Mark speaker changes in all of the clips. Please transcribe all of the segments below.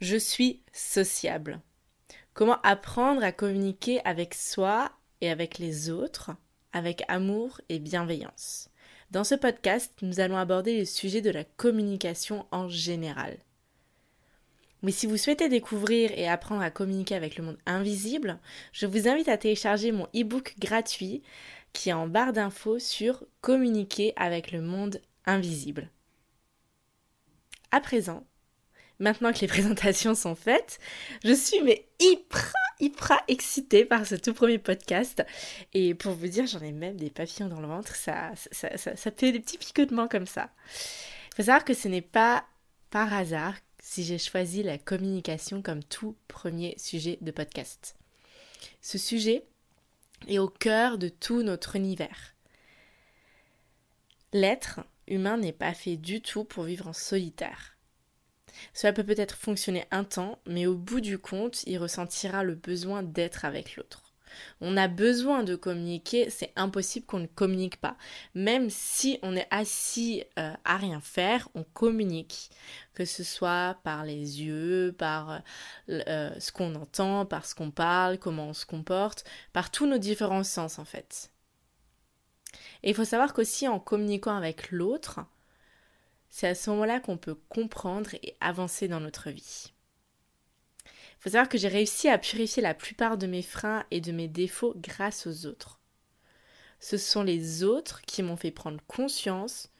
Speaker 1: Je suis sociable. Comment apprendre à communiquer avec soi et avec les autres avec amour et bienveillance? Dans ce podcast, nous allons aborder le sujet de la communication en général. Mais si vous souhaitez découvrir et apprendre à communiquer avec le monde invisible, je vous invite à télécharger mon e-book gratuit qui est en barre d'infos sur communiquer avec le monde invisible. À présent, maintenant que les présentations sont faites, je suis mais hyper, hyper excitée par ce tout premier podcast. Et pour vous dire, j'en ai même des papillons dans le ventre, ça, ça, ça, ça fait des petits picotements comme ça. Il faut savoir que ce n'est pas par hasard si j'ai choisi la communication comme tout premier sujet de podcast. Ce sujet est au cœur de tout notre univers. L'être humain n'est pas fait du tout pour vivre en solitaire. Cela peut peut-être fonctionner un temps, mais au bout du compte, il ressentira le besoin d'être avec l'autre. On a besoin de communiquer, c'est impossible qu'on ne communique pas. Même si on est assis euh, à rien faire, on communique. Que ce soit par les yeux, par euh, euh, ce qu'on entend, par ce qu'on parle, comment on se comporte, par tous nos différents sens en fait. Et il faut savoir qu'aussi en communiquant avec l'autre, c'est à ce moment-là qu'on peut comprendre et avancer dans notre vie. Il faut savoir que j'ai réussi à purifier la plupart de mes freins et de mes défauts grâce aux autres. Ce sont les autres qui m'ont fait prendre conscience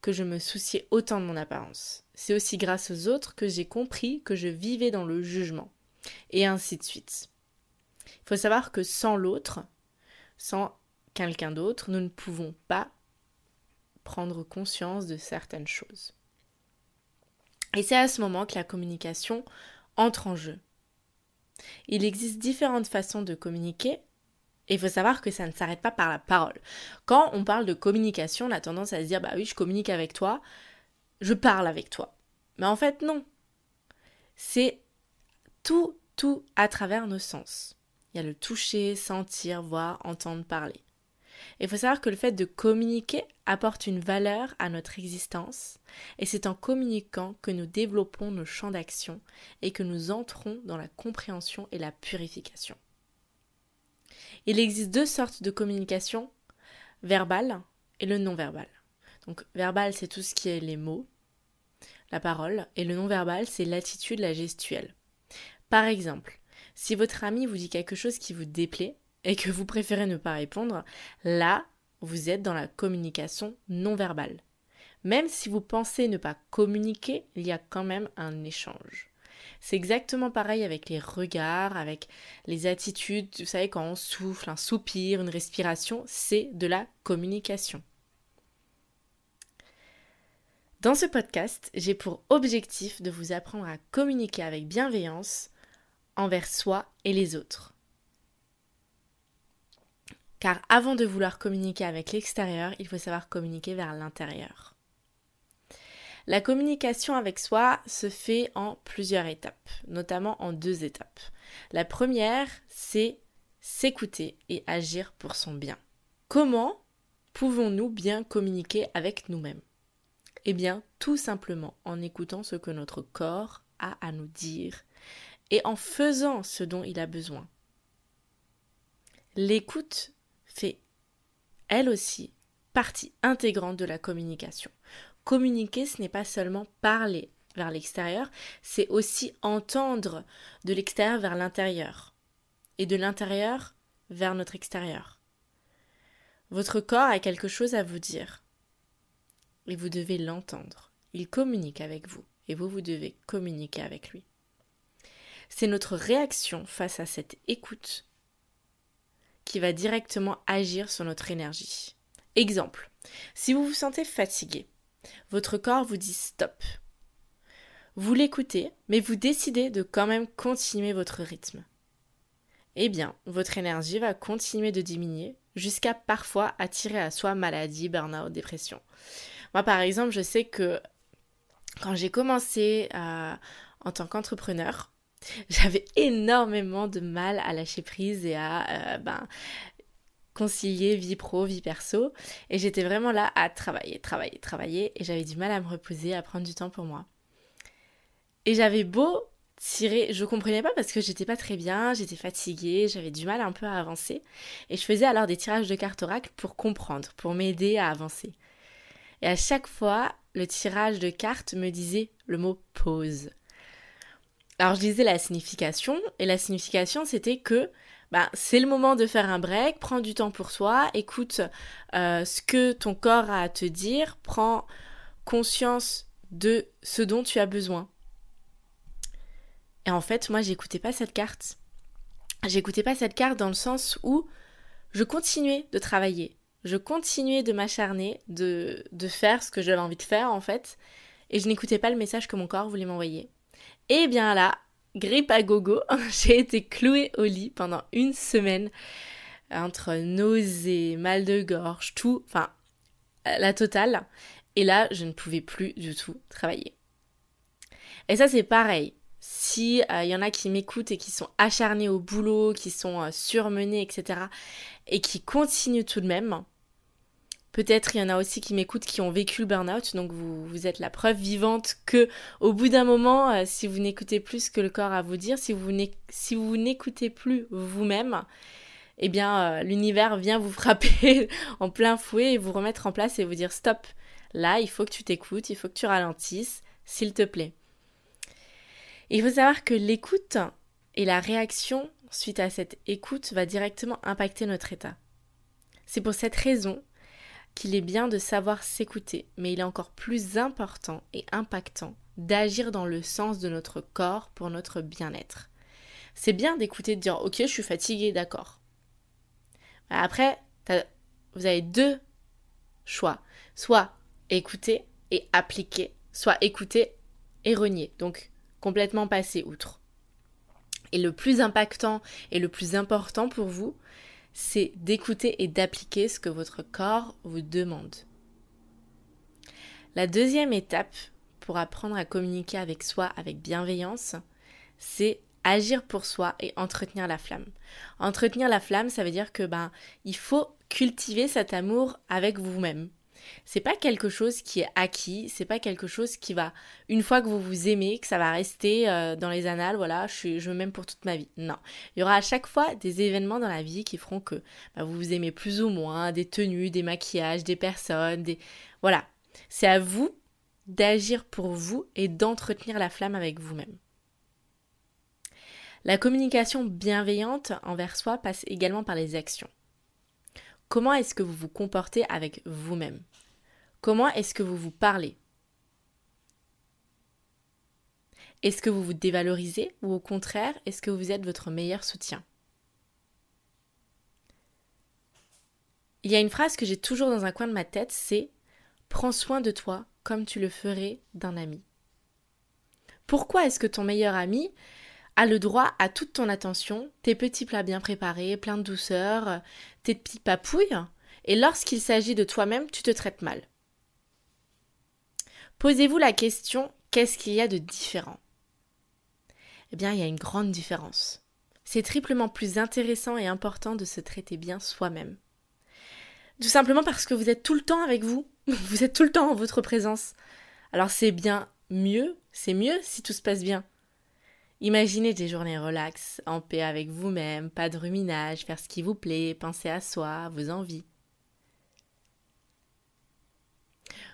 Speaker 1: que je me souciais autant de mon apparence. C'est aussi grâce aux autres que j'ai compris que je vivais dans le jugement. Et ainsi de suite. Il faut savoir que sans l'autre, sans quelqu'un d'autre, nous ne pouvons pas prendre conscience de certaines choses. Et c'est à ce moment que la communication entre en jeu. Il existe différentes façons de communiquer, et il faut savoir que ça ne s'arrête pas par la parole. Quand on parle de communication, on a tendance à se dire bah oui, je communique avec toi, je parle avec toi. Mais en fait, non. C'est tout, tout à travers nos sens. Il y a le toucher, sentir, voir, entendre, parler. Il faut savoir que le fait de communiquer apporte une valeur à notre existence, et c'est en communiquant que nous développons nos champs d'action et que nous entrons dans la compréhension et la purification. Il existe deux sortes de communication, verbale et le non-verbal. Donc verbal, c'est tout ce qui est les mots, la parole, et le non-verbal, c'est l'attitude, la gestuelle. Par exemple, si votre ami vous dit quelque chose qui vous déplaît, et que vous préférez ne pas répondre, là, vous êtes dans la communication non verbale. Même si vous pensez ne pas communiquer, il y a quand même un échange. C'est exactement pareil avec les regards, avec les attitudes. Vous savez, quand on souffle, un soupir, une respiration, c'est de la communication. Dans ce podcast, j'ai pour objectif de vous apprendre à communiquer avec bienveillance envers soi et les autres. Car avant de vouloir communiquer avec l'extérieur, il faut savoir communiquer vers l'intérieur. La communication avec soi se fait en plusieurs étapes, notamment en deux étapes. La première, c'est s'écouter et agir pour son bien. Comment pouvons-nous bien communiquer avec nous-mêmes? Eh bien, tout simplement en écoutant ce que notre corps a à nous dire et en faisant ce dont il a besoin. L'écoute fait elle aussi partie intégrante de la communication. Communiquer, ce n'est pas seulement parler vers l'extérieur, c'est aussi entendre de l'extérieur vers l'intérieur et de l'intérieur vers notre extérieur. Votre corps a quelque chose à vous dire et vous devez l'entendre. Il communique avec vous et vous, vous devez communiquer avec lui. C'est notre réaction face à cette écoute qui va directement agir sur notre énergie. Exemple, si vous vous sentez fatigué, votre corps vous dit stop. vous l'écoutez, mais vous décidez de quand même continuer votre rythme. Eh bien, votre énergie va continuer de diminuer jusqu'à parfois attirer à soi maladie, burn-out, dépression. Moi, par exemple, je sais que quand j'ai commencé en tant qu'entrepreneur, j'avais énormément de mal à lâcher prise et à euh, ben, concilier vie pro, vie perso. Et j'étais vraiment là à travailler, travailler, travailler. Et j'avais du mal à me reposer, à prendre du temps pour moi. Et j'avais beau tirer, je comprenais pas parce que j'étais pas très bien, j'étais fatiguée, j'avais du mal un peu à avancer. Et je faisais alors des tirages de cartes oracle pour comprendre, pour m'aider à avancer. Et à chaque fois, le tirage de cartes me disait le mot pause. Alors je disais la signification, et la signification c'était que bah, c'est le moment de faire un break, prends du temps pour toi, écoute euh, ce que ton corps a à te dire, prends conscience de ce dont tu as besoin. Et en fait, moi, j'écoutais pas cette carte. J'écoutais pas cette carte dans le sens où je continuais de travailler. Je continuais de m'acharner, de, de faire ce que j'avais envie de faire, en fait. Et je n'écoutais pas le message que mon corps voulait m'envoyer. Et bien là, grippe à gogo, j'ai été clouée au lit pendant une semaine entre nausées, mal de gorge, tout, enfin la totale. Et là, je ne pouvais plus du tout travailler. Et ça, c'est pareil si il euh, y en a qui m'écoutent et qui sont acharnés au boulot, qui sont euh, surmenés, etc., et qui continuent tout de même, peut-être il y en a aussi qui m'écoutent qui ont vécu le burn-out, donc vous, êtes la preuve vivante que au bout d'un moment, euh, si vous n'écoutez plus ce que le corps a à vous dire, si vous n'écoutez plus vous-même, eh bien l'univers vient vous frapper en plein fouet et vous remettre en place et vous dire stop, là il faut que tu t'écoutes, il faut que tu ralentisses, s'il te plaît. Il faut savoir que l'écoute et la réaction suite à cette écoute va directement impacter notre état. C'est pour cette raison qu'il est bien de savoir s'écouter, mais il est encore plus important et impactant d'agir dans le sens de notre corps pour notre bien-être. C'est bien d'écouter, de dire ok je suis fatiguée, d'accord. Après, vous avez deux choix. Soit écouter et appliquer, soit écouter et renier. Donc complètement passer outre. Et le plus impactant et le plus important pour vous, c'est d'écouter et d'appliquer ce que votre corps vous demande. La deuxième étape pour apprendre à communiquer avec soi avec bienveillance, c'est agir pour soi et entretenir la flamme. Entretenir la flamme, ça veut dire que ben il faut cultiver cet amour avec vous-même c'est pas quelque chose qui est acquis, c'est pas quelque chose qui va, une fois que vous vous aimez, que ça va rester euh, dans les annales, voilà, je, je m'aime pour toute ma vie. Non. Il y aura à chaque fois des événements dans la vie qui feront que bah, vous vous aimez plus ou moins, des tenues, des maquillages, des personnes, des. Voilà. C'est à vous d'agir pour vous et d'entretenir la flamme avec vous-même. La communication bienveillante envers soi passe également par les actions. Comment est-ce que vous vous comportez avec vous-même? Comment est-ce que vous vous parlez? Est-ce que vous vous dévalorisez ou au contraire, est-ce que vous êtes votre meilleur soutien? Il y a une phrase que j'ai toujours dans un coin de ma tête, c'est Prends soin de toi comme tu le ferais d'un ami. Pourquoi est-ce que ton meilleur ami a le droit à toute ton attention, tes petits plats bien préparés, plein de douceur, tes petits papouilles, et lorsqu'il s'agit de toi-même, tu te traites mal. Posez-vous la question, qu'est-ce qu'il y a de différent? Eh bien, il y a une grande différence. C'est triplement plus intéressant et important de se traiter bien soi-même. Tout simplement parce que vous êtes tout le temps avec vous, vous êtes tout le temps en votre présence. Alors c'est bien mieux, c'est mieux si tout se passe bien. Imaginez des journées relax, en paix avec vous-même, pas de ruminage, faire ce qui vous plaît, penser à soi, vos envies.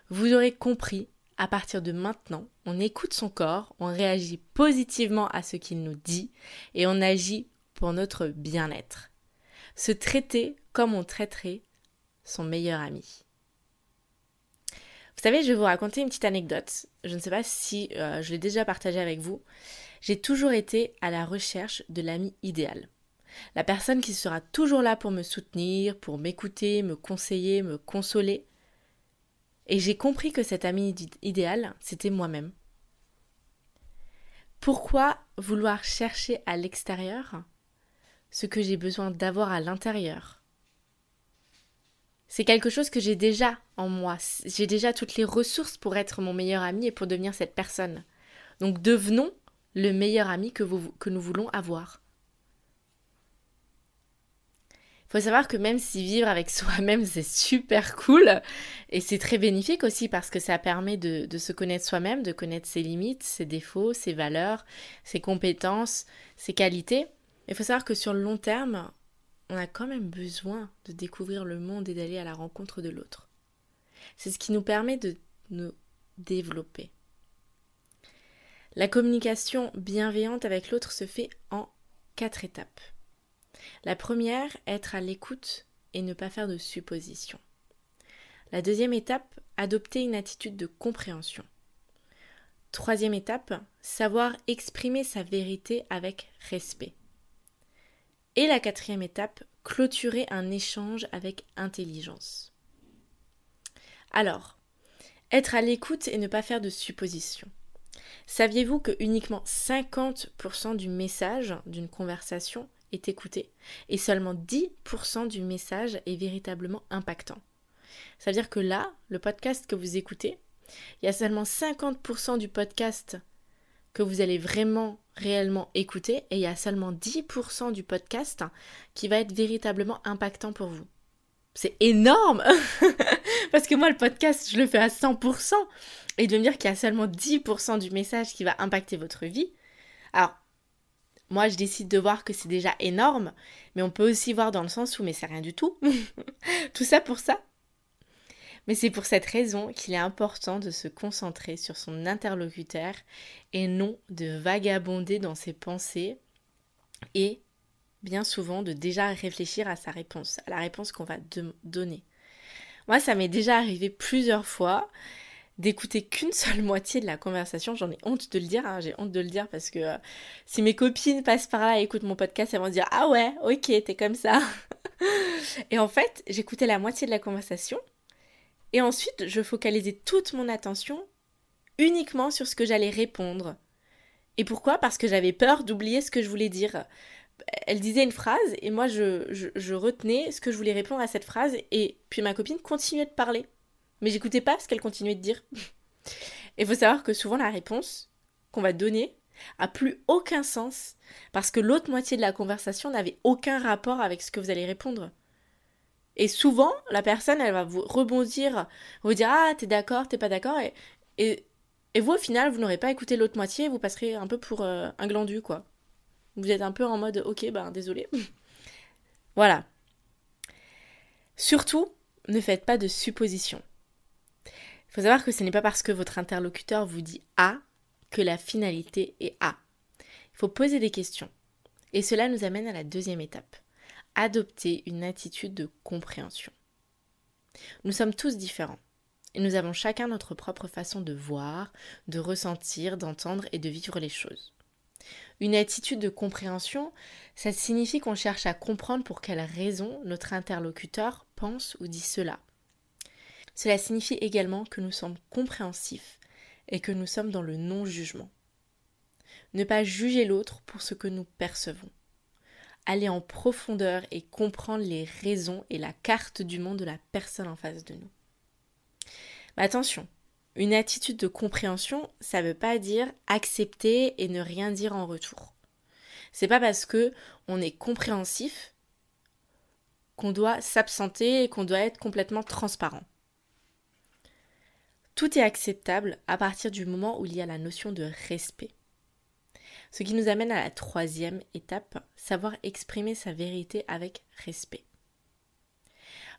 Speaker 1: Vous aurez compris, à partir de maintenant, on écoute son corps, on réagit positivement à ce qu'il nous dit et on agit pour notre bien-être. Se traiter comme on traiterait son meilleur ami. Vous savez, je vais vous raconter une petite anecdote. Je ne sais pas si euh, je l'ai déjà partagée avec vous. J'ai toujours été à la recherche de l'ami idéal. La personne qui sera toujours là pour me soutenir, pour m'écouter, me conseiller, me consoler. Et j'ai compris que cet ami idéal, c'était moi-même. Pourquoi vouloir chercher à l'extérieur ce que j'ai besoin d'avoir à l'intérieur? C'est quelque chose que j'ai déjà en moi. J'ai déjà toutes les ressources pour être mon meilleur ami et pour devenir cette personne. Donc devenons le meilleur ami que, nous voulons avoir. faut savoir que même si vivre avec soi-même c'est super cool et c'est très bénéfique aussi parce que ça permet de, de se connaître soi-même, de connaître ses limites, ses défauts, ses valeurs, ses compétences, ses qualités. Il faut savoir que sur le long terme, on a quand même besoin de découvrir le monde et d'aller à la rencontre de l'autre. C'est ce qui nous permet de nous développer. La communication bienveillante avec l'autre se fait en quatre étapes. La première, être à l'écoute et ne pas faire de suppositions. La deuxième étape, adopter une attitude de compréhension. Troisième étape, savoir exprimer sa vérité avec respect. Et la quatrième étape, clôturer un échange avec intelligence. Alors, être à l'écoute et ne pas faire de suppositions. Saviez-vous que uniquement 50% du message d'une conversation est écouté et seulement 10% du message est véritablement impactant? Ça veut dire que là, le podcast que vous écoutez, il y a seulement 50% du podcast que vous allez vraiment, réellement écouter et il y a seulement 10% du podcast qui va être véritablement impactant pour vous. C'est énorme Parce que moi, le podcast, je le fais à 100%. Et de me dire qu'il y a seulement 10% du message qui va impacter votre vie. Alors, moi, je décide de voir que c'est déjà énorme, mais on peut aussi voir dans le sens où, mais c'est rien du tout. tout ça pour ça. Mais c'est pour cette raison qu'il est important de se concentrer sur son interlocuteur et non de vagabonder dans ses pensées et bien souvent de déjà réfléchir à sa réponse, à la réponse qu'on va donner. Moi, ça m'est déjà arrivé plusieurs fois d'écouter qu'une seule moitié de la conversation. J'en ai honte de le dire, hein. j'ai honte de le dire parce que euh, si mes copines passent par là et écoutent mon podcast, elles vont dire Ah ouais, ok, t'es comme ça. et en fait, j'écoutais la moitié de la conversation et ensuite je focalisais toute mon attention uniquement sur ce que j'allais répondre. Et pourquoi? Parce que j'avais peur d'oublier ce que je voulais dire. Elle disait une phrase et moi je, je retenais ce que je voulais répondre à cette phrase et puis ma copine continuait de parler mais j'écoutais pas ce qu'elle continuait de dire. Et il faut savoir que souvent la réponse qu'on va donner a plus aucun sens parce que l'autre moitié de la conversation n'avait aucun rapport avec ce que vous allez répondre. Et souvent, la personne, elle va vous rebondir, vous dire Ah, t'es d'accord, t'es pas d'accord, et, et, vous, au final, vous n'aurez pas écouté l'autre moitié, vous passerez un peu pour euh, un glandu, quoi. Vous êtes un peu en mode Ok, ben désolé. voilà. Surtout, ne faites pas de suppositions. Il faut savoir que ce n'est pas parce que votre interlocuteur vous dit A que la finalité est A. Il faut poser des questions. Et cela nous amène à la deuxième étape. Adopter une attitude de compréhension. Nous sommes tous différents. Et nous avons chacun notre propre façon de voir, de ressentir, d'entendre et de vivre les choses. Une attitude de compréhension, ça signifie qu'on cherche à comprendre pour quelle raison notre interlocuteur pense ou dit cela. Cela signifie également que nous sommes compréhensifs et que nous sommes dans le non-jugement. Ne pas juger l'autre pour ce que nous percevons. Aller en profondeur et comprendre les raisons et la carte du monde de la personne en face de nous. Mais attention, une attitude de compréhension, ça ne veut pas dire accepter et ne rien dire en retour. C'est pas parce que on est compréhensif qu'on doit s'absenter et qu'on doit être complètement transparent. Tout est acceptable à partir du moment où il y a la notion de respect. Ce qui nous amène à la troisième étape, savoir exprimer sa vérité avec respect.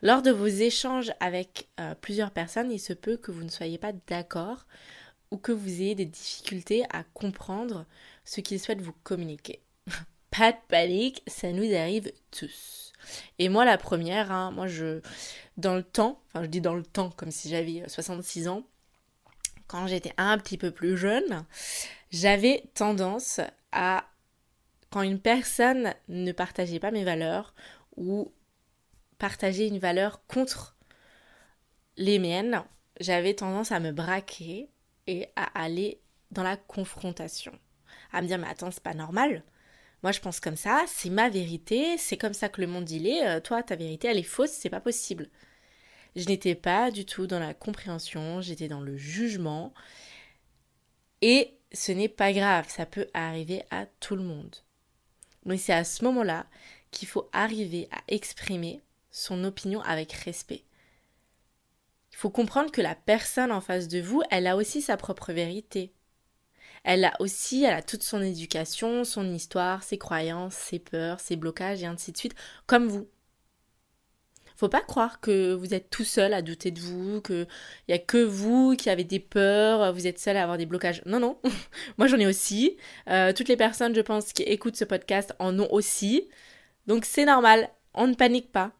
Speaker 1: Lors de vos échanges avec euh, plusieurs personnes, il se peut que vous ne soyez pas d'accord ou que vous ayez des difficultés à comprendre ce qu'ils souhaitent vous communiquer. pas de panique, ça nous arrive tous. Et moi, la première, hein, moi, je, dans le temps, enfin, je dis dans le temps comme si j'avais 66 ans, quand j'étais un petit peu plus jeune, j'avais tendance à, quand une personne ne partageait pas mes valeurs ou partageait une valeur contre les miennes, j'avais tendance à me braquer et à aller dans la confrontation, à me dire mais attends, c'est pas normal. Moi, je pense comme ça, c'est ma vérité, c'est comme ça que le monde il est. Euh, toi, ta vérité, elle est fausse, c'est pas possible. Je n'étais pas du tout dans la compréhension, j'étais dans le jugement. Et ce n'est pas grave, ça peut arriver à tout le monde. Mais c'est à ce moment-là qu'il faut arriver à exprimer son opinion avec respect. Il faut comprendre que la personne en face de vous, elle a aussi sa propre vérité. Elle a aussi, elle a toute son éducation, son histoire, ses croyances, ses peurs, ses blocages et ainsi de suite, comme vous. Faut pas croire que vous êtes tout seul à douter de vous, qu'il y a que vous qui avez des peurs, vous êtes seul à avoir des blocages. Non, non. Moi, j'en ai aussi. Euh, toutes les personnes, je pense, qui écoutent ce podcast en ont aussi. Donc, c'est normal. On ne panique pas.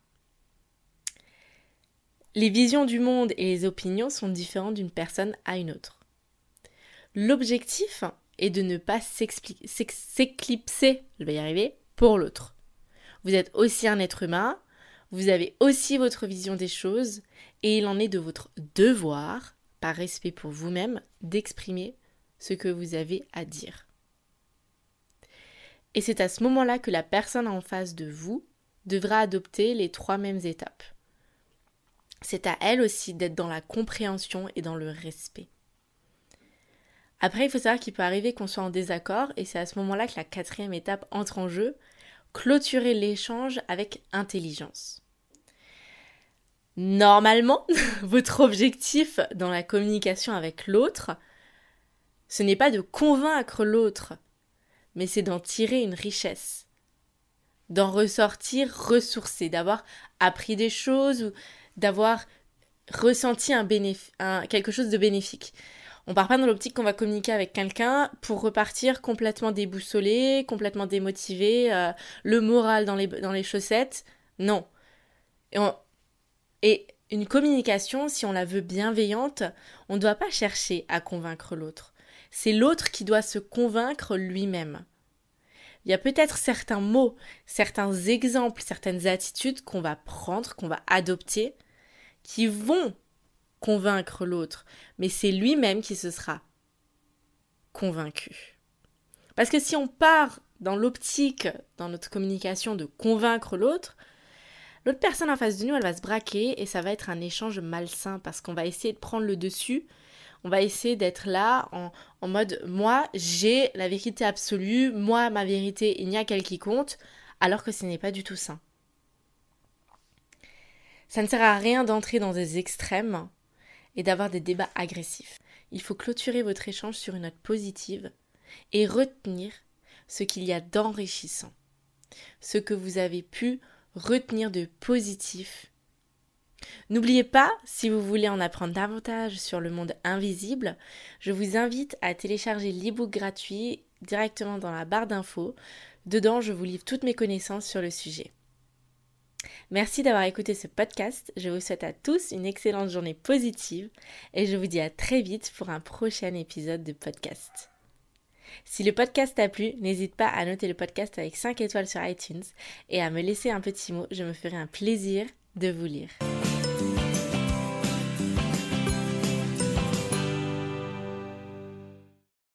Speaker 1: Les visions du monde et les opinions sont différentes d'une personne à une autre. L'objectif est de ne pas s'éclipser, je vais y arriver, pour l'autre. Vous êtes aussi un être humain, vous avez aussi votre vision des choses, et il en est de votre devoir, par respect pour vous-même, d'exprimer ce que vous avez à dire. Et c'est à ce moment-là que la personne en face de vous devra adopter les trois mêmes étapes. C'est à elle aussi d'être dans la compréhension et dans le respect. Après, il faut savoir qu'il peut arriver qu'on soit en désaccord et c'est à ce moment-là que la quatrième étape entre en jeu, clôturer l'échange avec intelligence. Normalement, votre objectif dans la communication avec l'autre, ce n'est pas de convaincre l'autre, mais c'est d'en tirer une richesse, d'en ressortir ressourcé, d'avoir appris des choses ou d'avoir ressenti un, quelque chose de bénéfique. On part pas dans l'optique qu'on va communiquer avec quelqu'un pour repartir complètement déboussolé, complètement démotivé, euh, le moral dans les, dans les chaussettes. Non. Et une communication, si on la veut bienveillante, on ne doit pas chercher à convaincre l'autre. C'est l'autre qui doit se convaincre lui-même. Il y a peut-être certains mots, certains exemples, certaines attitudes qu'on va prendre, qu'on va adopter, qui vont convaincre l'autre, mais c'est lui-même qui se sera convaincu. Parce que si on part dans l'optique, dans notre communication, de convaincre l'autre, l'autre personne en face de nous, elle va se braquer et ça va être un échange malsain parce qu'on va essayer de prendre le dessus. On va essayer d'être là en, en mode moi j'ai la vérité absolue, moi ma vérité il n'y a qu'elle qui compte, alors que ce n'est pas du tout ça. Ça ne sert à rien d'entrer dans des extrêmes et d'avoir des débats agressifs. Il faut clôturer votre échange sur une note positive et retenir ce qu'il y a d'enrichissant, ce que vous avez pu retenir de positif. N'oubliez pas, si vous voulez en apprendre davantage sur le monde invisible, je vous invite à télécharger l'ebook gratuit directement dans la barre d'infos. Dedans, je vous livre toutes mes connaissances sur le sujet. Merci d'avoir écouté ce podcast. Je vous souhaite à tous une excellente journée positive et je vous dis à très vite pour un prochain épisode de podcast. Si le podcast t'a plu, n'hésite pas à noter le podcast avec 5 étoiles sur iTunes et à me laisser un petit mot, je me ferai un plaisir de vous lire.